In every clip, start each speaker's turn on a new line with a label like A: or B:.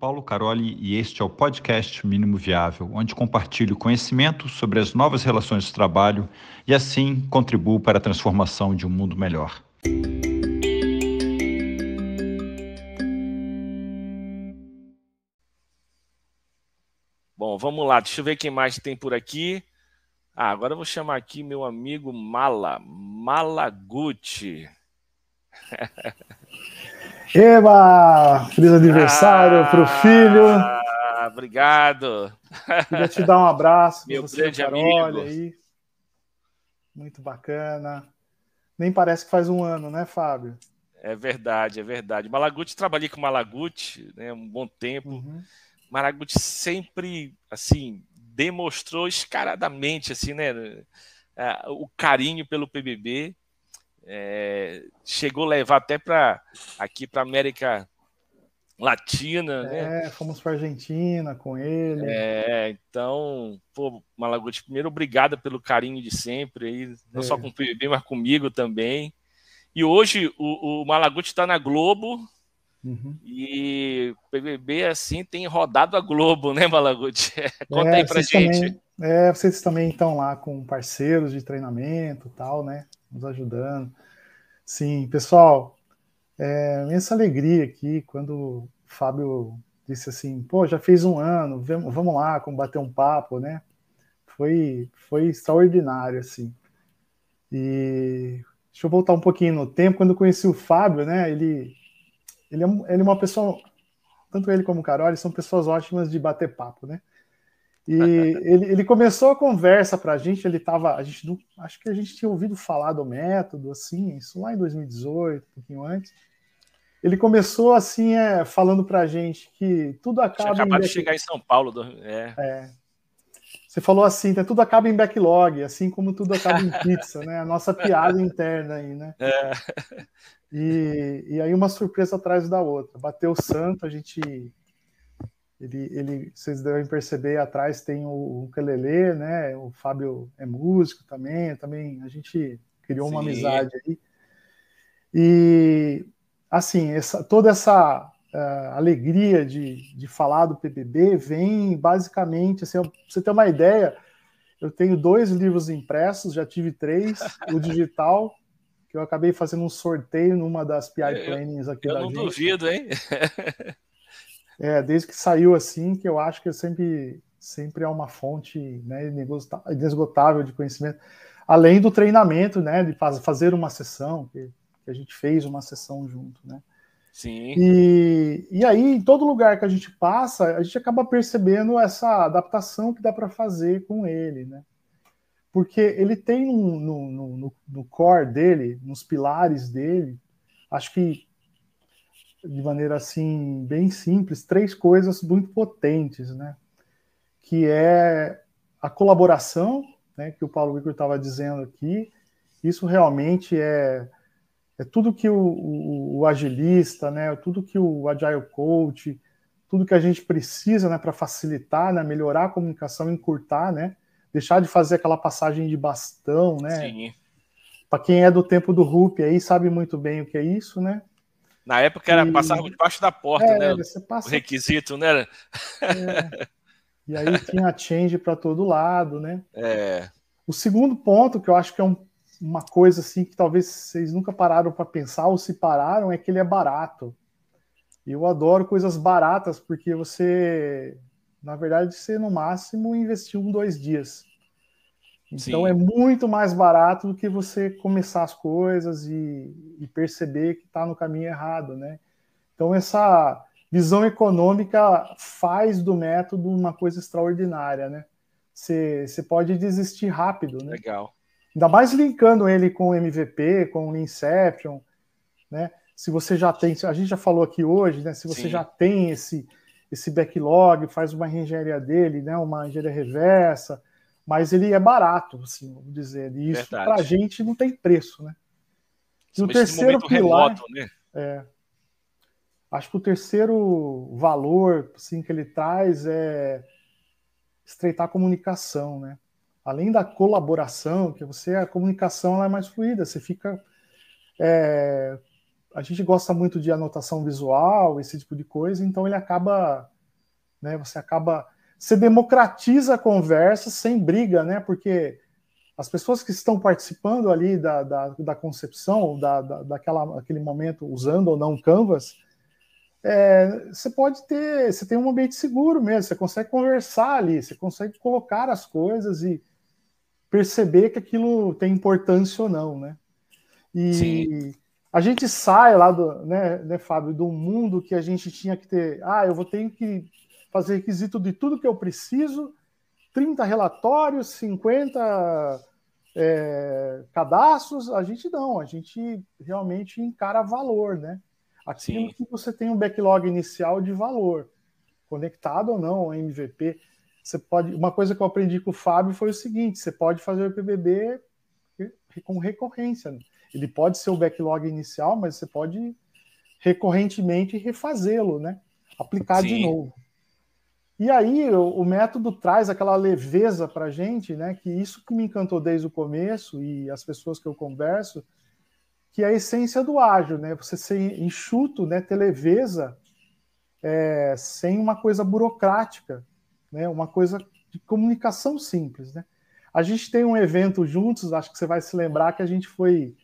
A: Paulo Caroli e este é o podcast Mínimo Viável, onde compartilho conhecimento sobre as novas relações de trabalho e assim contribuo para a transformação de um mundo melhor.
B: Bom, vamos lá, deixa eu ver quem mais tem por aqui. Ah, agora eu vou chamar aqui meu amigo Mala, Malaguti.
C: Eba! Feliz aniversário ah, para o filho.
B: Obrigado.
C: Queria te dar um abraço.
B: Meu você, grande amigo. Aí.
C: Muito bacana. Nem parece que faz um ano, né, Fábio?
B: É verdade, é verdade. Malaguti, trabalhei com Malaguti né, um bom tempo. Uhum. Malaguti sempre, assim, demonstrou escaradamente, assim, né, o carinho pelo PBB é, chegou a levar até para aqui para América Latina,
C: né? é, fomos para Argentina com ele.
B: É, então, pô, Malaguti, primeiro obrigado pelo carinho de sempre aí, não é. só com o PBB, mas comigo também. E hoje o, o Malaguti está na Globo. Uhum. E o PBB assim tem rodado a Globo, né, Malaguti? Conta
C: é,
B: aí pra gente.
C: Também, é, vocês também estão lá com parceiros de treinamento tal, né? nos ajudando. Sim, pessoal, é, essa alegria aqui quando o Fábio disse assim, pô, já fez um ano, vamos lá, combater um papo, né? Foi, foi extraordinário, assim. E deixa eu voltar um pouquinho no tempo, quando eu conheci o Fábio, né? Ele, ele, é, ele é uma pessoa, tanto ele como o Carol, são pessoas ótimas de bater papo, né? E ele, ele começou a conversa para a gente, ele estava, a gente não, acho que a gente tinha ouvido falar do método, assim, isso lá em 2018, um pouquinho antes. Ele começou assim, é, falando para a gente que tudo acaba.
B: Tinha acabado de chegar em São Paulo. Do... É.
C: é. Você falou assim, né, tudo acaba em backlog, assim como tudo acaba em pizza, né? A nossa piada interna aí, né? É. E, e aí uma surpresa atrás da outra. Bateu o santo, a gente ele, ele, vocês devem perceber, atrás tem o ukulele, né? O Fábio é músico também, também a gente criou Sim. uma amizade aí. E, assim, essa, toda essa uh, alegria de, de falar do PBB vem basicamente, assim, pra você ter uma ideia, eu tenho dois livros impressos, já tive três, o digital, que eu acabei fazendo um sorteio numa das PI Plannings aqui
B: eu
C: da
B: não
C: gente.
B: duvido, hein?
C: É, desde que saiu assim, que eu acho que sempre, sempre é uma fonte né, inesgotável de conhecimento. Além do treinamento, né, de fazer uma sessão, que, que a gente fez uma sessão junto, né?
B: Sim.
C: E, e aí, em todo lugar que a gente passa, a gente acaba percebendo essa adaptação que dá para fazer com ele, né? Porque ele tem no, no, no, no core dele, nos pilares dele, acho que de maneira assim bem simples três coisas muito potentes, né? Que é a colaboração, né? Que o Paulo Igor estava dizendo aqui. Isso realmente é é tudo que o, o, o, agilista, né? Tudo que o agile coach, tudo que a gente precisa, né? Para facilitar, né? Melhorar a comunicação, encurtar, né? Deixar de fazer aquela passagem de bastão, né?
B: Sim.
C: Para quem é do tempo do RUP aí sabe muito bem o que é isso, né?
B: Na época era e... passar debaixo da porta, é, né? Passa... O requisito, né?
C: É. E aí tinha change para todo lado, né?
B: É.
C: O segundo ponto que eu acho que é um, uma coisa assim que talvez vocês nunca pararam para pensar ou se pararam é que ele é barato. Eu adoro coisas baratas porque você, na verdade, você no máximo investiu um dois dias. Então Sim. é muito mais barato do que você começar as coisas e, e perceber que está no caminho errado, né? Então essa visão econômica faz do método uma coisa extraordinária, né? Você, pode desistir rápido, né?
B: Legal.
C: Ainda mais linkando ele com o MVP, com o Inception, né? Se você já tem, a gente já falou aqui hoje, né? Se você Sim. já tem esse esse backlog, faz uma engenharia dele, né? Uma engenharia reversa, mas ele é barato, assim, vamos dizer. E isso para a gente não tem preço, né? E o terceiro pilar, remoto, né? é, acho que o terceiro valor assim, que ele traz é estreitar a comunicação, né? Além da colaboração, que você a comunicação é mais fluida, você fica é, a gente gosta muito de anotação visual, esse tipo de coisa, então ele acaba, né, você acaba, você democratiza a conversa sem briga, né, porque as pessoas que estão participando ali da, da, da concepção, da, da, daquela, aquele momento, usando ou não Canvas, é, você pode ter, você tem um ambiente seguro mesmo, você consegue conversar ali, você consegue colocar as coisas e perceber que aquilo tem importância ou não, né? E Sim. a gente sai lá do, né, né, Fábio, do mundo que a gente tinha que ter, ah, eu vou ter que fazer requisito de tudo que eu preciso, 30 relatórios, 50 é, cadastros, a gente não, a gente realmente encara valor, né? Aquilo Sim. que você tem um backlog inicial de valor, conectado ou não ao MVP. Você pode. Uma coisa que eu aprendi com o Fábio foi o seguinte: você pode fazer o PBB com recorrência. Ele pode ser o backlog inicial, mas você pode recorrentemente refazê-lo, né? Aplicar Sim. de novo. E aí o, o método traz aquela leveza para a gente, né? Que isso que me encantou desde o começo e as pessoas que eu converso, que é a essência do ágil, né? Você ser enxuto, né? Ter leveza é, sem uma coisa burocrática, né? Uma coisa de comunicação simples, né? A gente tem um evento juntos, acho que você vai se lembrar que a gente foi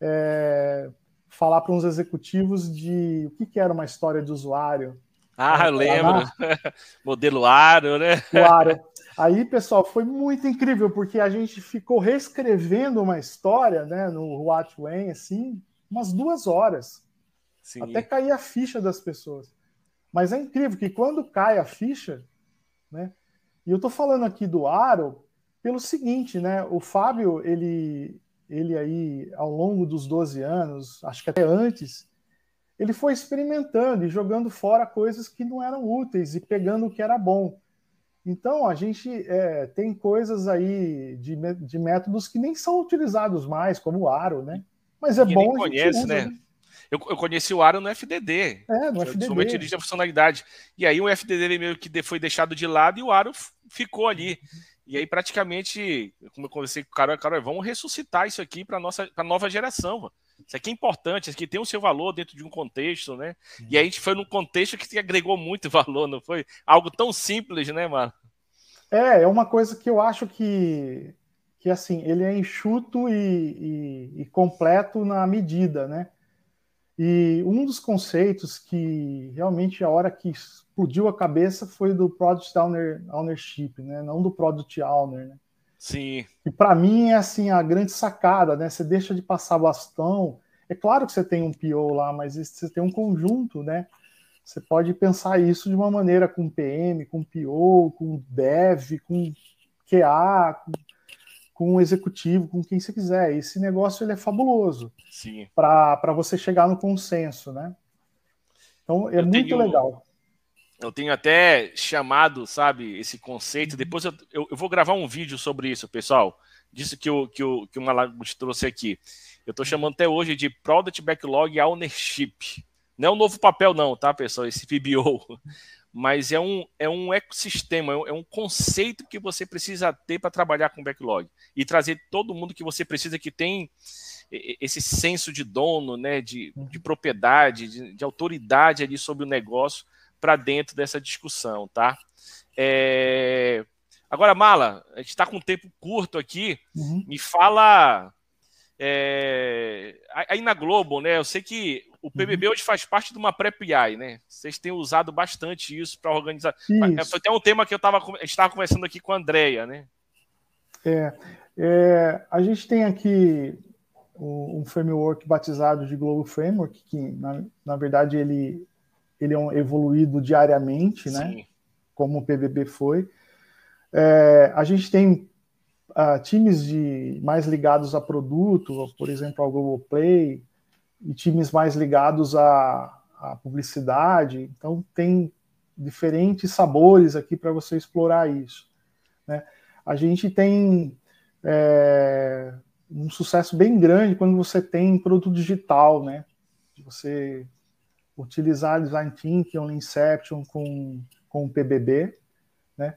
C: é, falar para uns executivos de o que, que, era uma história de usuário.
B: Ah, eu lembro. Modelo Aro, né?
C: O Aro. Aí, pessoal, foi muito incrível, porque a gente ficou reescrevendo uma história, né, no What When, assim, umas duas horas. Sim. Até cair a ficha das pessoas. Mas é incrível que quando cai a ficha, né, e eu estou falando aqui do Aro pelo seguinte, né, o Fábio, ele, ele aí, ao longo dos 12 anos, acho que até antes, ele foi experimentando e jogando fora coisas que não eram úteis e pegando o que era bom. Então, a gente é, tem coisas aí de, de métodos que nem são utilizados mais, como o Aro, né? Mas é bom
B: a gente conhece, usa, né? né? Eu, eu, conheci o Aro no FDD.
C: É, no FDD.
B: Principalmente de funcionalidade. E aí o FDD meio que foi deixado de lado e o Aro ficou ali. E aí, praticamente, como eu conversei com o Carol, Carol, vamos ressuscitar isso aqui para a nova geração. Mano. Isso aqui é importante, isso aqui tem o seu valor dentro de um contexto, né? Uhum. E a gente foi num contexto que agregou muito valor, não foi? Algo tão simples, né, mano?
C: É, é uma coisa que eu acho que, que assim, ele é enxuto e, e, e completo na medida, né? E um dos conceitos que realmente a hora que explodiu a cabeça foi do Product Owner, Ownership, né? Não do Product Owner, né?
B: Sim.
C: E para mim é assim a grande sacada, né? Você deixa de passar bastão. É claro que você tem um PO lá, mas você tem um conjunto, né? Você pode pensar isso de uma maneira com PM, com PO, com Dev, com QA, com, com executivo, com quem você quiser. Esse negócio ele é fabuloso para você chegar no consenso, né? Então é Eu muito tenho... legal
B: eu tenho até chamado, sabe, esse conceito. Depois eu, eu, eu, vou gravar um vídeo sobre isso, pessoal. Disso que o, que o, que o Malagut trouxe aqui. Eu estou chamando até hoje de Product Backlog Ownership. Não é um novo papel, não, tá, pessoal? Esse PBO. Mas é um, é um ecossistema, é um conceito que você precisa ter para trabalhar com backlog. E trazer todo mundo que você precisa que tem esse senso de dono, né, de, de propriedade, de, de autoridade ali sobre o negócio para dentro dessa discussão, tá? É... Agora, Mala, a gente está com um tempo curto aqui. Uhum. Me fala é... aí na Globo, né? Eu sei que o PBB uhum. hoje faz parte de uma pré-PI, né? Vocês têm usado bastante isso para organizar. Isso. Foi até um tema que eu tava, estava conversando aqui com a Andrea, né?
C: É, é, a gente tem aqui um framework batizado de Global Framework, que na, na verdade ele ele é um evoluído diariamente, né? Sim. Como o PBB foi. É, a gente tem uh, times de mais ligados a produto, por exemplo, ao Google Play, e times mais ligados à, à publicidade. Então tem diferentes sabores aqui para você explorar isso. Né? A gente tem é, um sucesso bem grande quando você tem produto digital, né? Você utilizar Design Thinking ou Inception com, com o PBB, né?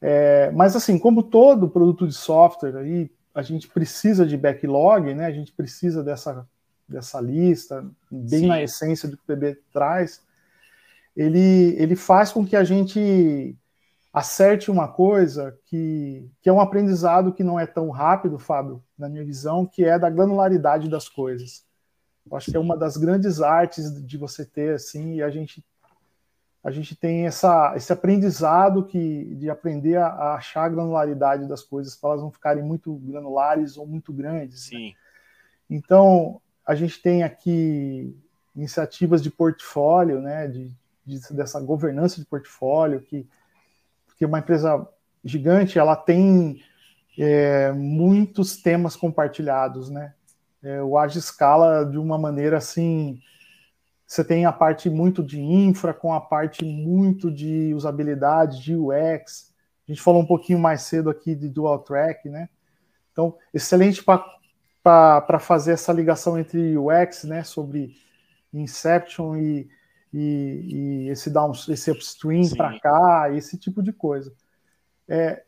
C: É, mas assim, como todo produto de software aí, a gente precisa de backlog, né? A gente precisa dessa dessa lista, bem Sim. na essência do que o PB traz, ele, ele faz com que a gente acerte uma coisa que, que é um aprendizado que não é tão rápido, Fábio, na minha visão, que é da granularidade das coisas. Eu acho que é uma das grandes artes de você ter, assim, e a gente a gente tem essa, esse aprendizado que, de aprender a, a achar a granularidade das coisas para elas não ficarem muito granulares ou muito grandes.
B: Né? Sim. Né?
C: Então, a gente tem aqui iniciativas de portfólio, né, de, de, dessa governança de portfólio, que, que uma empresa gigante ela tem é, muitos temas compartilhados, né? É, o Age escala de uma maneira assim você tem a parte muito de infra, com a parte muito de usabilidade, de UX. A gente falou um pouquinho mais cedo aqui de dual track, né? Então, excelente para fazer essa ligação entre UX, né? Sobre Inception e, e, e esse, down, esse upstream para cá, esse tipo de coisa. É,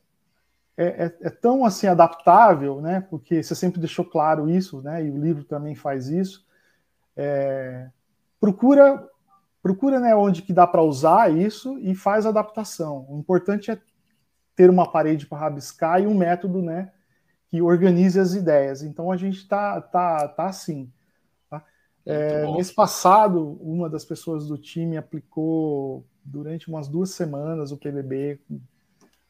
C: é, é, é, tão assim adaptável, né? Porque você sempre deixou claro isso, né? E o livro também faz isso. É, procura procura né, onde que dá para usar isso e faz adaptação. O importante é ter uma parede para rabiscar e um método né, que organize as ideias. Então a gente está tá, tá assim. Tá? É, mês passado, uma das pessoas do time aplicou durante umas duas semanas o PBB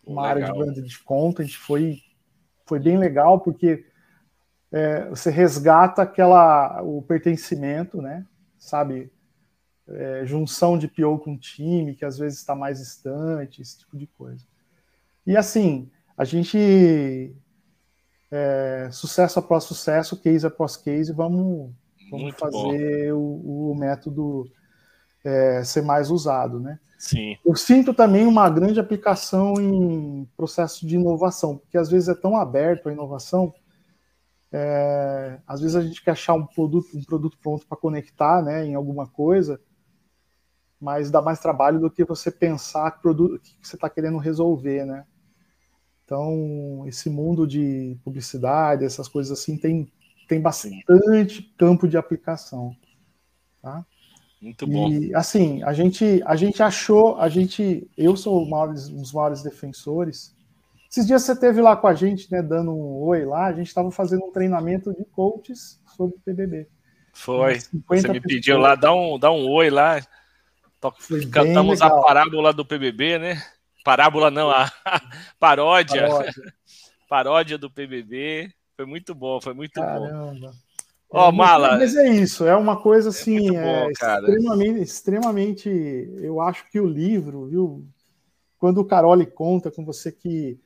C: uma legal. área de banda de content. Foi, foi bem legal porque é, você resgata aquela o pertencimento, né? sabe? É, junção de PO com time, que às vezes está mais distante, esse tipo de coisa. E assim, a gente. É, sucesso após sucesso, case após case, vamos, vamos fazer o, o, método é, ser mais usado, né?
B: Sim.
C: Eu sinto também uma grande aplicação em processo de inovação, porque às vezes é tão aberto a inovação é, às vezes a gente quer achar um produto, um produto pronto para conectar né, em alguma coisa, mas dá mais trabalho do que você pensar que produto que você está querendo resolver, né? Então, esse mundo de publicidade, essas coisas assim, tem, tem bastante campo de aplicação. Tá?
B: Muito bom.
C: E, assim, a gente, a gente achou, a gente, eu sou um dos maiores defensores esses dias você teve lá com a gente, né, dando um oi lá, a gente estava fazendo um treinamento de coaches sobre PBB.
B: Foi. Você me pediu lá, dá um, dá um oi lá. Cantamos a parábola do PBB, né? Parábola não, a paródia. Paródia, paródia do PBB. Foi muito bom, foi muito Caramba. bom.
C: Ó, oh, Mala. Mas é isso, é uma coisa é assim, é, bom, extremamente, extremamente. Eu acho que o livro, viu? Quando o Caroli conta com você que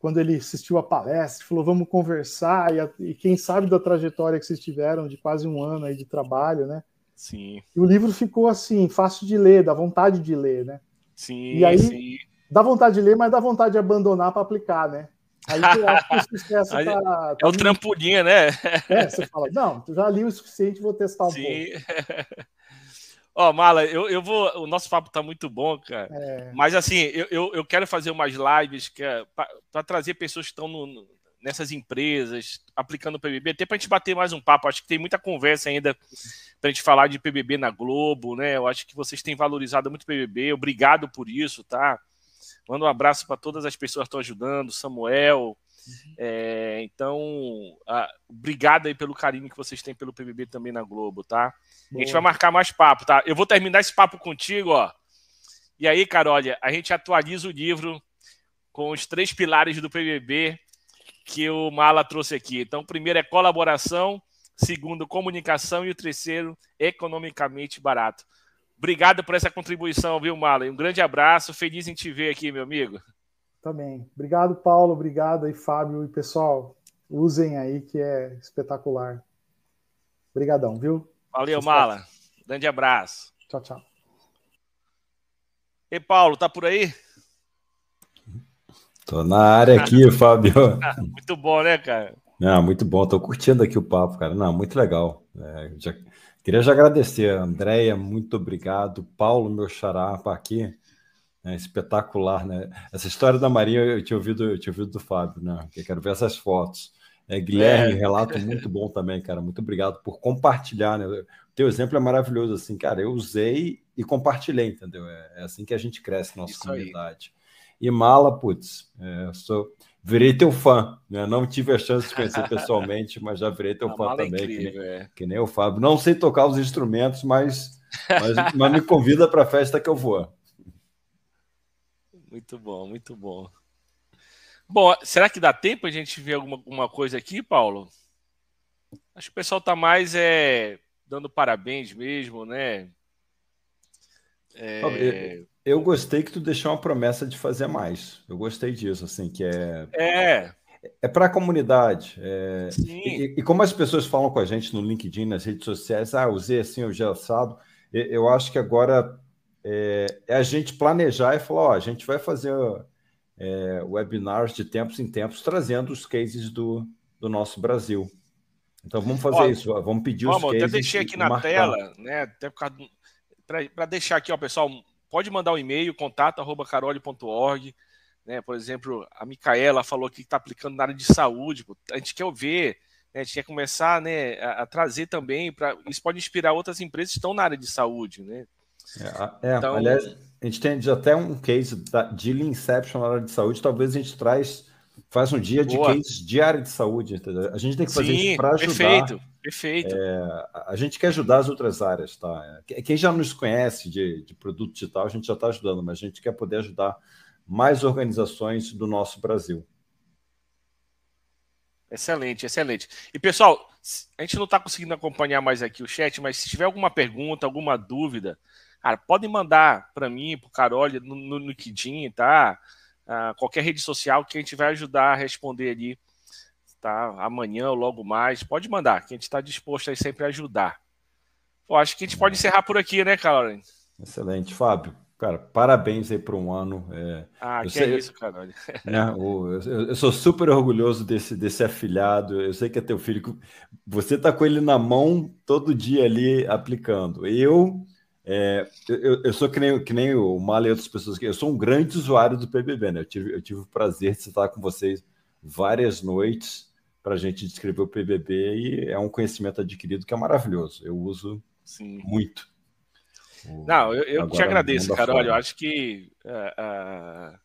C: quando ele assistiu a palestra, falou, vamos conversar, e, a, e, quem sabe da trajetória que vocês tiveram de quase um ano aí de trabalho, né?
B: Sim.
C: E o livro ficou assim, fácil de ler, dá vontade de ler, né?
B: Sim,
C: e aí,
B: sim.
C: dá vontade de ler, mas dá vontade de abandonar para aplicar, né? Aí eu acho que o sucesso tá,
B: tá É o trampolim, né?
C: É, você fala, não, já li o suficiente, vou testar um sim. pouco.
B: Ó, oh, Mala, eu, eu vou. O nosso papo tá muito bom, cara. É. Mas assim, eu, eu, eu, quero fazer umas lives que é para trazer pessoas que estão no, nessas empresas, aplicando o PBB, até para a gente bater mais um papo. Acho que tem muita conversa ainda para a gente falar de PBB na Globo, né? Eu acho que vocês têm valorizado muito o PBB. Obrigado por isso, tá? Manda um abraço para todas as pessoas que estão ajudando, Samuel. Uhum. É, então, a, obrigado aí pelo carinho que vocês têm pelo PBB também na Globo, tá? Boa. A gente vai marcar mais papo, tá? Eu vou terminar esse papo contigo, ó. E aí, Carol, a gente atualiza o livro com os três pilares do PBB que o Mala trouxe aqui. Então, o primeiro é colaboração, segundo, comunicação e o terceiro, economicamente barato. Obrigado por essa contribuição, viu, Mala? Um grande abraço, feliz em te ver aqui, meu amigo.
C: Também. Obrigado, Paulo. Obrigado aí, Fábio. E pessoal, usem aí que é espetacular. Obrigadão, viu?
B: Valeu, Mala. Grande abraço.
C: Tchau, tchau.
B: E Paulo, tá por aí?
D: Tô na área aqui, Fábio.
B: muito bom, né, cara?
D: Não, muito bom. Tô curtindo aqui o papo, cara. Não, muito legal. É, já, queria já agradecer, Andréia, muito obrigado. Paulo, meu xará, aqui. É espetacular, né? Essa história da Maria eu tinha ouvido, eu tinha ouvido do Fábio, né? Eu quero ver essas fotos. É, Guilherme, é. relato muito bom também, cara. Muito obrigado por compartilhar, né? O teu exemplo é maravilhoso, assim, cara. Eu usei e compartilhei, entendeu? É, é assim que a gente cresce na nossa Isso comunidade. Aí. E mala, putz, é, sou, virei teu fã, né? Não tive a chance de conhecer pessoalmente, mas já virei teu a fã é também, incrível, que, nem, é. que, nem, o Fábio. Não sei tocar os instrumentos, mas, mas, mas me convida para a festa que eu vou.
B: Muito bom, muito bom. Bom, será que dá tempo a gente ver alguma, alguma coisa aqui, Paulo? Acho que o pessoal está mais é, dando parabéns mesmo, né?
D: É... Eu, eu, gostei que tu deixou uma promessa de fazer mais. Eu gostei disso, assim, que é.
B: É.
D: É para a comunidade. É... E, e, como as pessoas falam com a gente no LinkedIn, nas redes sociais, ah, usei assim, o assado. Eu acho que agora é, é, a gente planejar e falar: ó, a gente vai fazer é, webinars de tempos em tempos trazendo os cases do, do nosso Brasil. Então vamos fazer ó, isso, vamos pedir os cases.
B: Até deixei aqui na marcar. tela, né? Até para deixar aqui, ó, pessoal, pode mandar um e-mail, contato@carole.org. Né, por exemplo, a Micaela falou que está aplicando na área de saúde. A gente quer ver, né, a gente quer começar né, a, a trazer também, para isso pode inspirar outras empresas que estão na área de saúde. Né?
D: É, é então, aliás, a gente tem até um case de Lean Inception na área de saúde, talvez a gente traz, faz um dia de Boa. cases de área de saúde, entendeu? A gente tem que fazer Sim, isso para ajudar.
B: Perfeito, perfeito.
D: É, a gente quer ajudar as outras áreas, tá? Quem já nos conhece de, de produto digital, a gente já está ajudando, mas a gente quer poder ajudar mais organizações do nosso Brasil.
B: Excelente, excelente. E pessoal, a gente não está conseguindo acompanhar mais aqui o chat, mas se tiver alguma pergunta, alguma dúvida, Cara, podem mandar para mim, para o Carol, no, no LinkedIn, tá? Ah, qualquer rede social que a gente vai ajudar a responder ali, tá? Amanhã ou logo mais. Pode mandar, que a gente está disposto aí sempre a ajudar. Pô, acho que a gente pode encerrar por aqui, né, Carol?
D: Excelente, Fábio. Cara, parabéns aí por um ano.
B: É, ah, que sei, é isso, Carol.
D: Né, eu, eu, sou super orgulhoso desse, desse afilhado. Eu sei que é teu filho. Você tá com ele na mão todo dia ali aplicando. Eu é, eu, eu, sou que nem, que nem o Mala e outras pessoas que eu sou um grande usuário do PBB, né? Eu tive, eu tive o prazer de estar com vocês várias noites para a gente descrever o PBB e é um conhecimento adquirido que é maravilhoso. Eu uso Sim. muito.
B: Não, eu, eu te agradeço, Carol. Eu acho que uh, uh,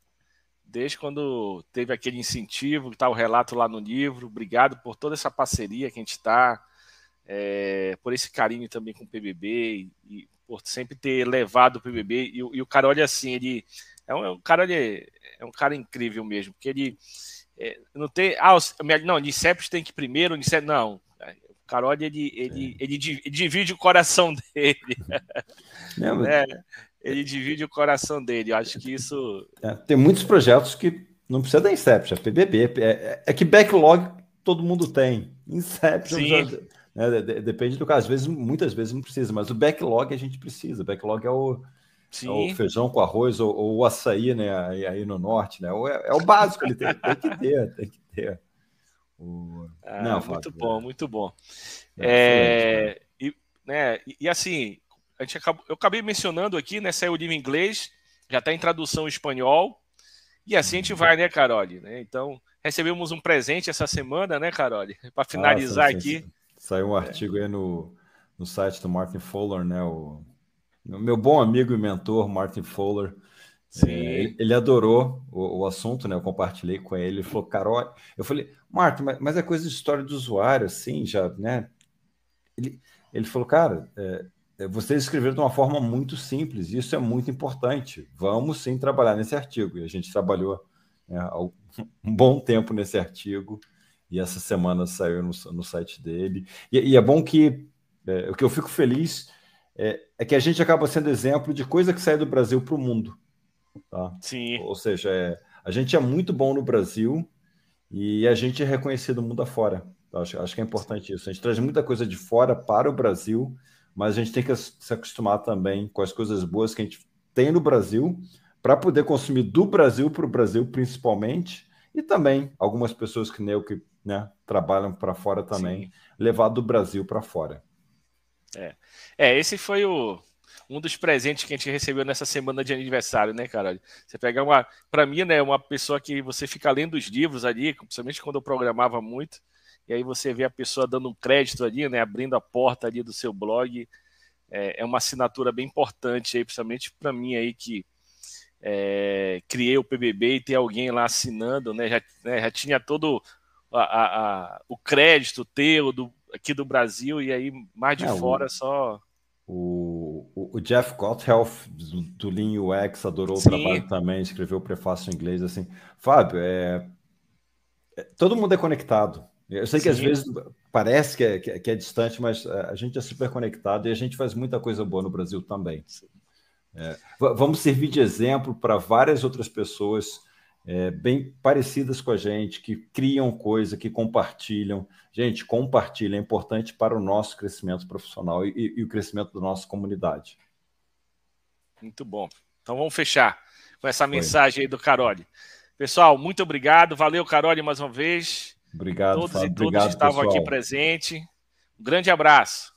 B: desde quando teve aquele incentivo, está o relato lá no livro, obrigado por toda essa parceria que a gente está, é, por esse carinho também com o PBB e, e por sempre ter levado o PBB. E, e o Carol, assim, ele é um, é um cara, ele é um cara incrível mesmo, porque ele é, não tem. Ah, não, o Niceps tem que primeiro, Niceps, não. O Carol, ele, ele, ele, ele, divide o coração dele. Não, é, ele divide o coração dele. Eu acho que isso.
D: É, tem muitos projetos que não precisa da Inception, é PBB. É, é, é, que backlog todo mundo tem. Inception já, né? Depende do caso. Às vezes, muitas vezes não precisa, mas o backlog a gente precisa. O backlog é o, é o feijão com arroz ou, ou, o açaí, né? Aí, no norte, né? É, é o básico, ele tem, tem, que ter, tem que ter.
B: O... Ah, não, muito bom, muito bom. É, e, né, e, assim, a gente acabou, eu acabei mencionando aqui, né? Saiu o livro em inglês, já está em tradução em espanhol. E assim a gente uhum. vai, né, Carole? Né? Então, recebemos um presente essa semana, né, Carole? Para finalizar ah, sim, sim, aqui.
D: Saiu um é. artigo aí no, no site do Martin Fowler, né? O meu bom amigo e mentor, Martin Fowler. É, ele adorou o, o, assunto, né? Eu compartilhei com ele. Ele falou, Carol, eu falei, Martin, mas, mas é coisa de história do usuário, assim, já, né? Ele, ele falou, cara, é, é vocês escreveram de uma forma muito simples, e isso é muito importante. Vamos sim trabalhar nesse artigo. E a gente trabalhou né, um bom tempo nesse artigo e essa semana saiu no, no site dele. E, e, é bom que é, o que eu fico feliz é, é, que a gente acaba sendo exemplo de coisa que sai do Brasil para o mundo. Tá?
B: Sim.
D: Ou seja, é, a gente é muito bom no Brasil e a gente é reconhecido mundo afora. Tá? Acho, acho que é importante isso. A gente traz muita coisa de fora para o Brasil, mas a gente tem que se acostumar também com as coisas boas que a gente tem no Brasil para poder consumir do Brasil para o Brasil, principalmente, e também algumas pessoas que nem eu que né, trabalham para fora também, Sim. levar do Brasil para fora.
B: É. é, esse foi o, um dos presentes que a gente recebeu nessa semana de aniversário, né, cara? Você pegar uma, para mim, né, uma pessoa que você fica lendo os livros ali, principalmente quando eu programava muito, e aí você vê a pessoa dando um crédito ali, né, abrindo a porta ali do seu blog, é, é uma assinatura bem importante aí, principalmente para mim aí que é, criei o PBB e ter alguém lá assinando, né, já, né, já tinha todo a, a, a, o crédito teu do, aqui do Brasil e aí mais de é, fora o, só
D: o, o, Jeff Gotthelf do, do Lean UX adorou Sim. o trabalho também, escreveu o prefácio em inglês assim. Fábio, é, é todo mundo é conectado. Eu sei Sim. que às vezes parece que é, que é, é distante, mas é, a gente é super conectado e a gente faz muita coisa boa no Brasil também. É, vamos servir de exemplo para várias outras pessoas é, bem parecidas com a gente, que criam coisa, que compartilham. Gente, compartilha é importante para o nosso crescimento profissional e, e o crescimento da nossa comunidade.
B: Muito bom. Então vamos fechar com essa mensagem aí do Carole. Pessoal, muito obrigado. Valeu, Carole, mais uma vez.
D: Obrigado,
B: Todos
D: Fábio.
B: e todos
D: Obrigado,
B: estavam
D: pessoal.
B: aqui presentes. Um grande abraço.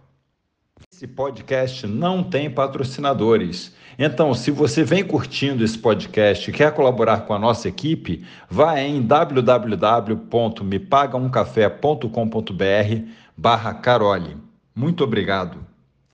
A: Esse podcast não tem patrocinadores. Então, se você vem curtindo esse podcast e quer colaborar com a nossa equipe, vá em www.mepagaumcafé.com.br barra Carole. Muito obrigado.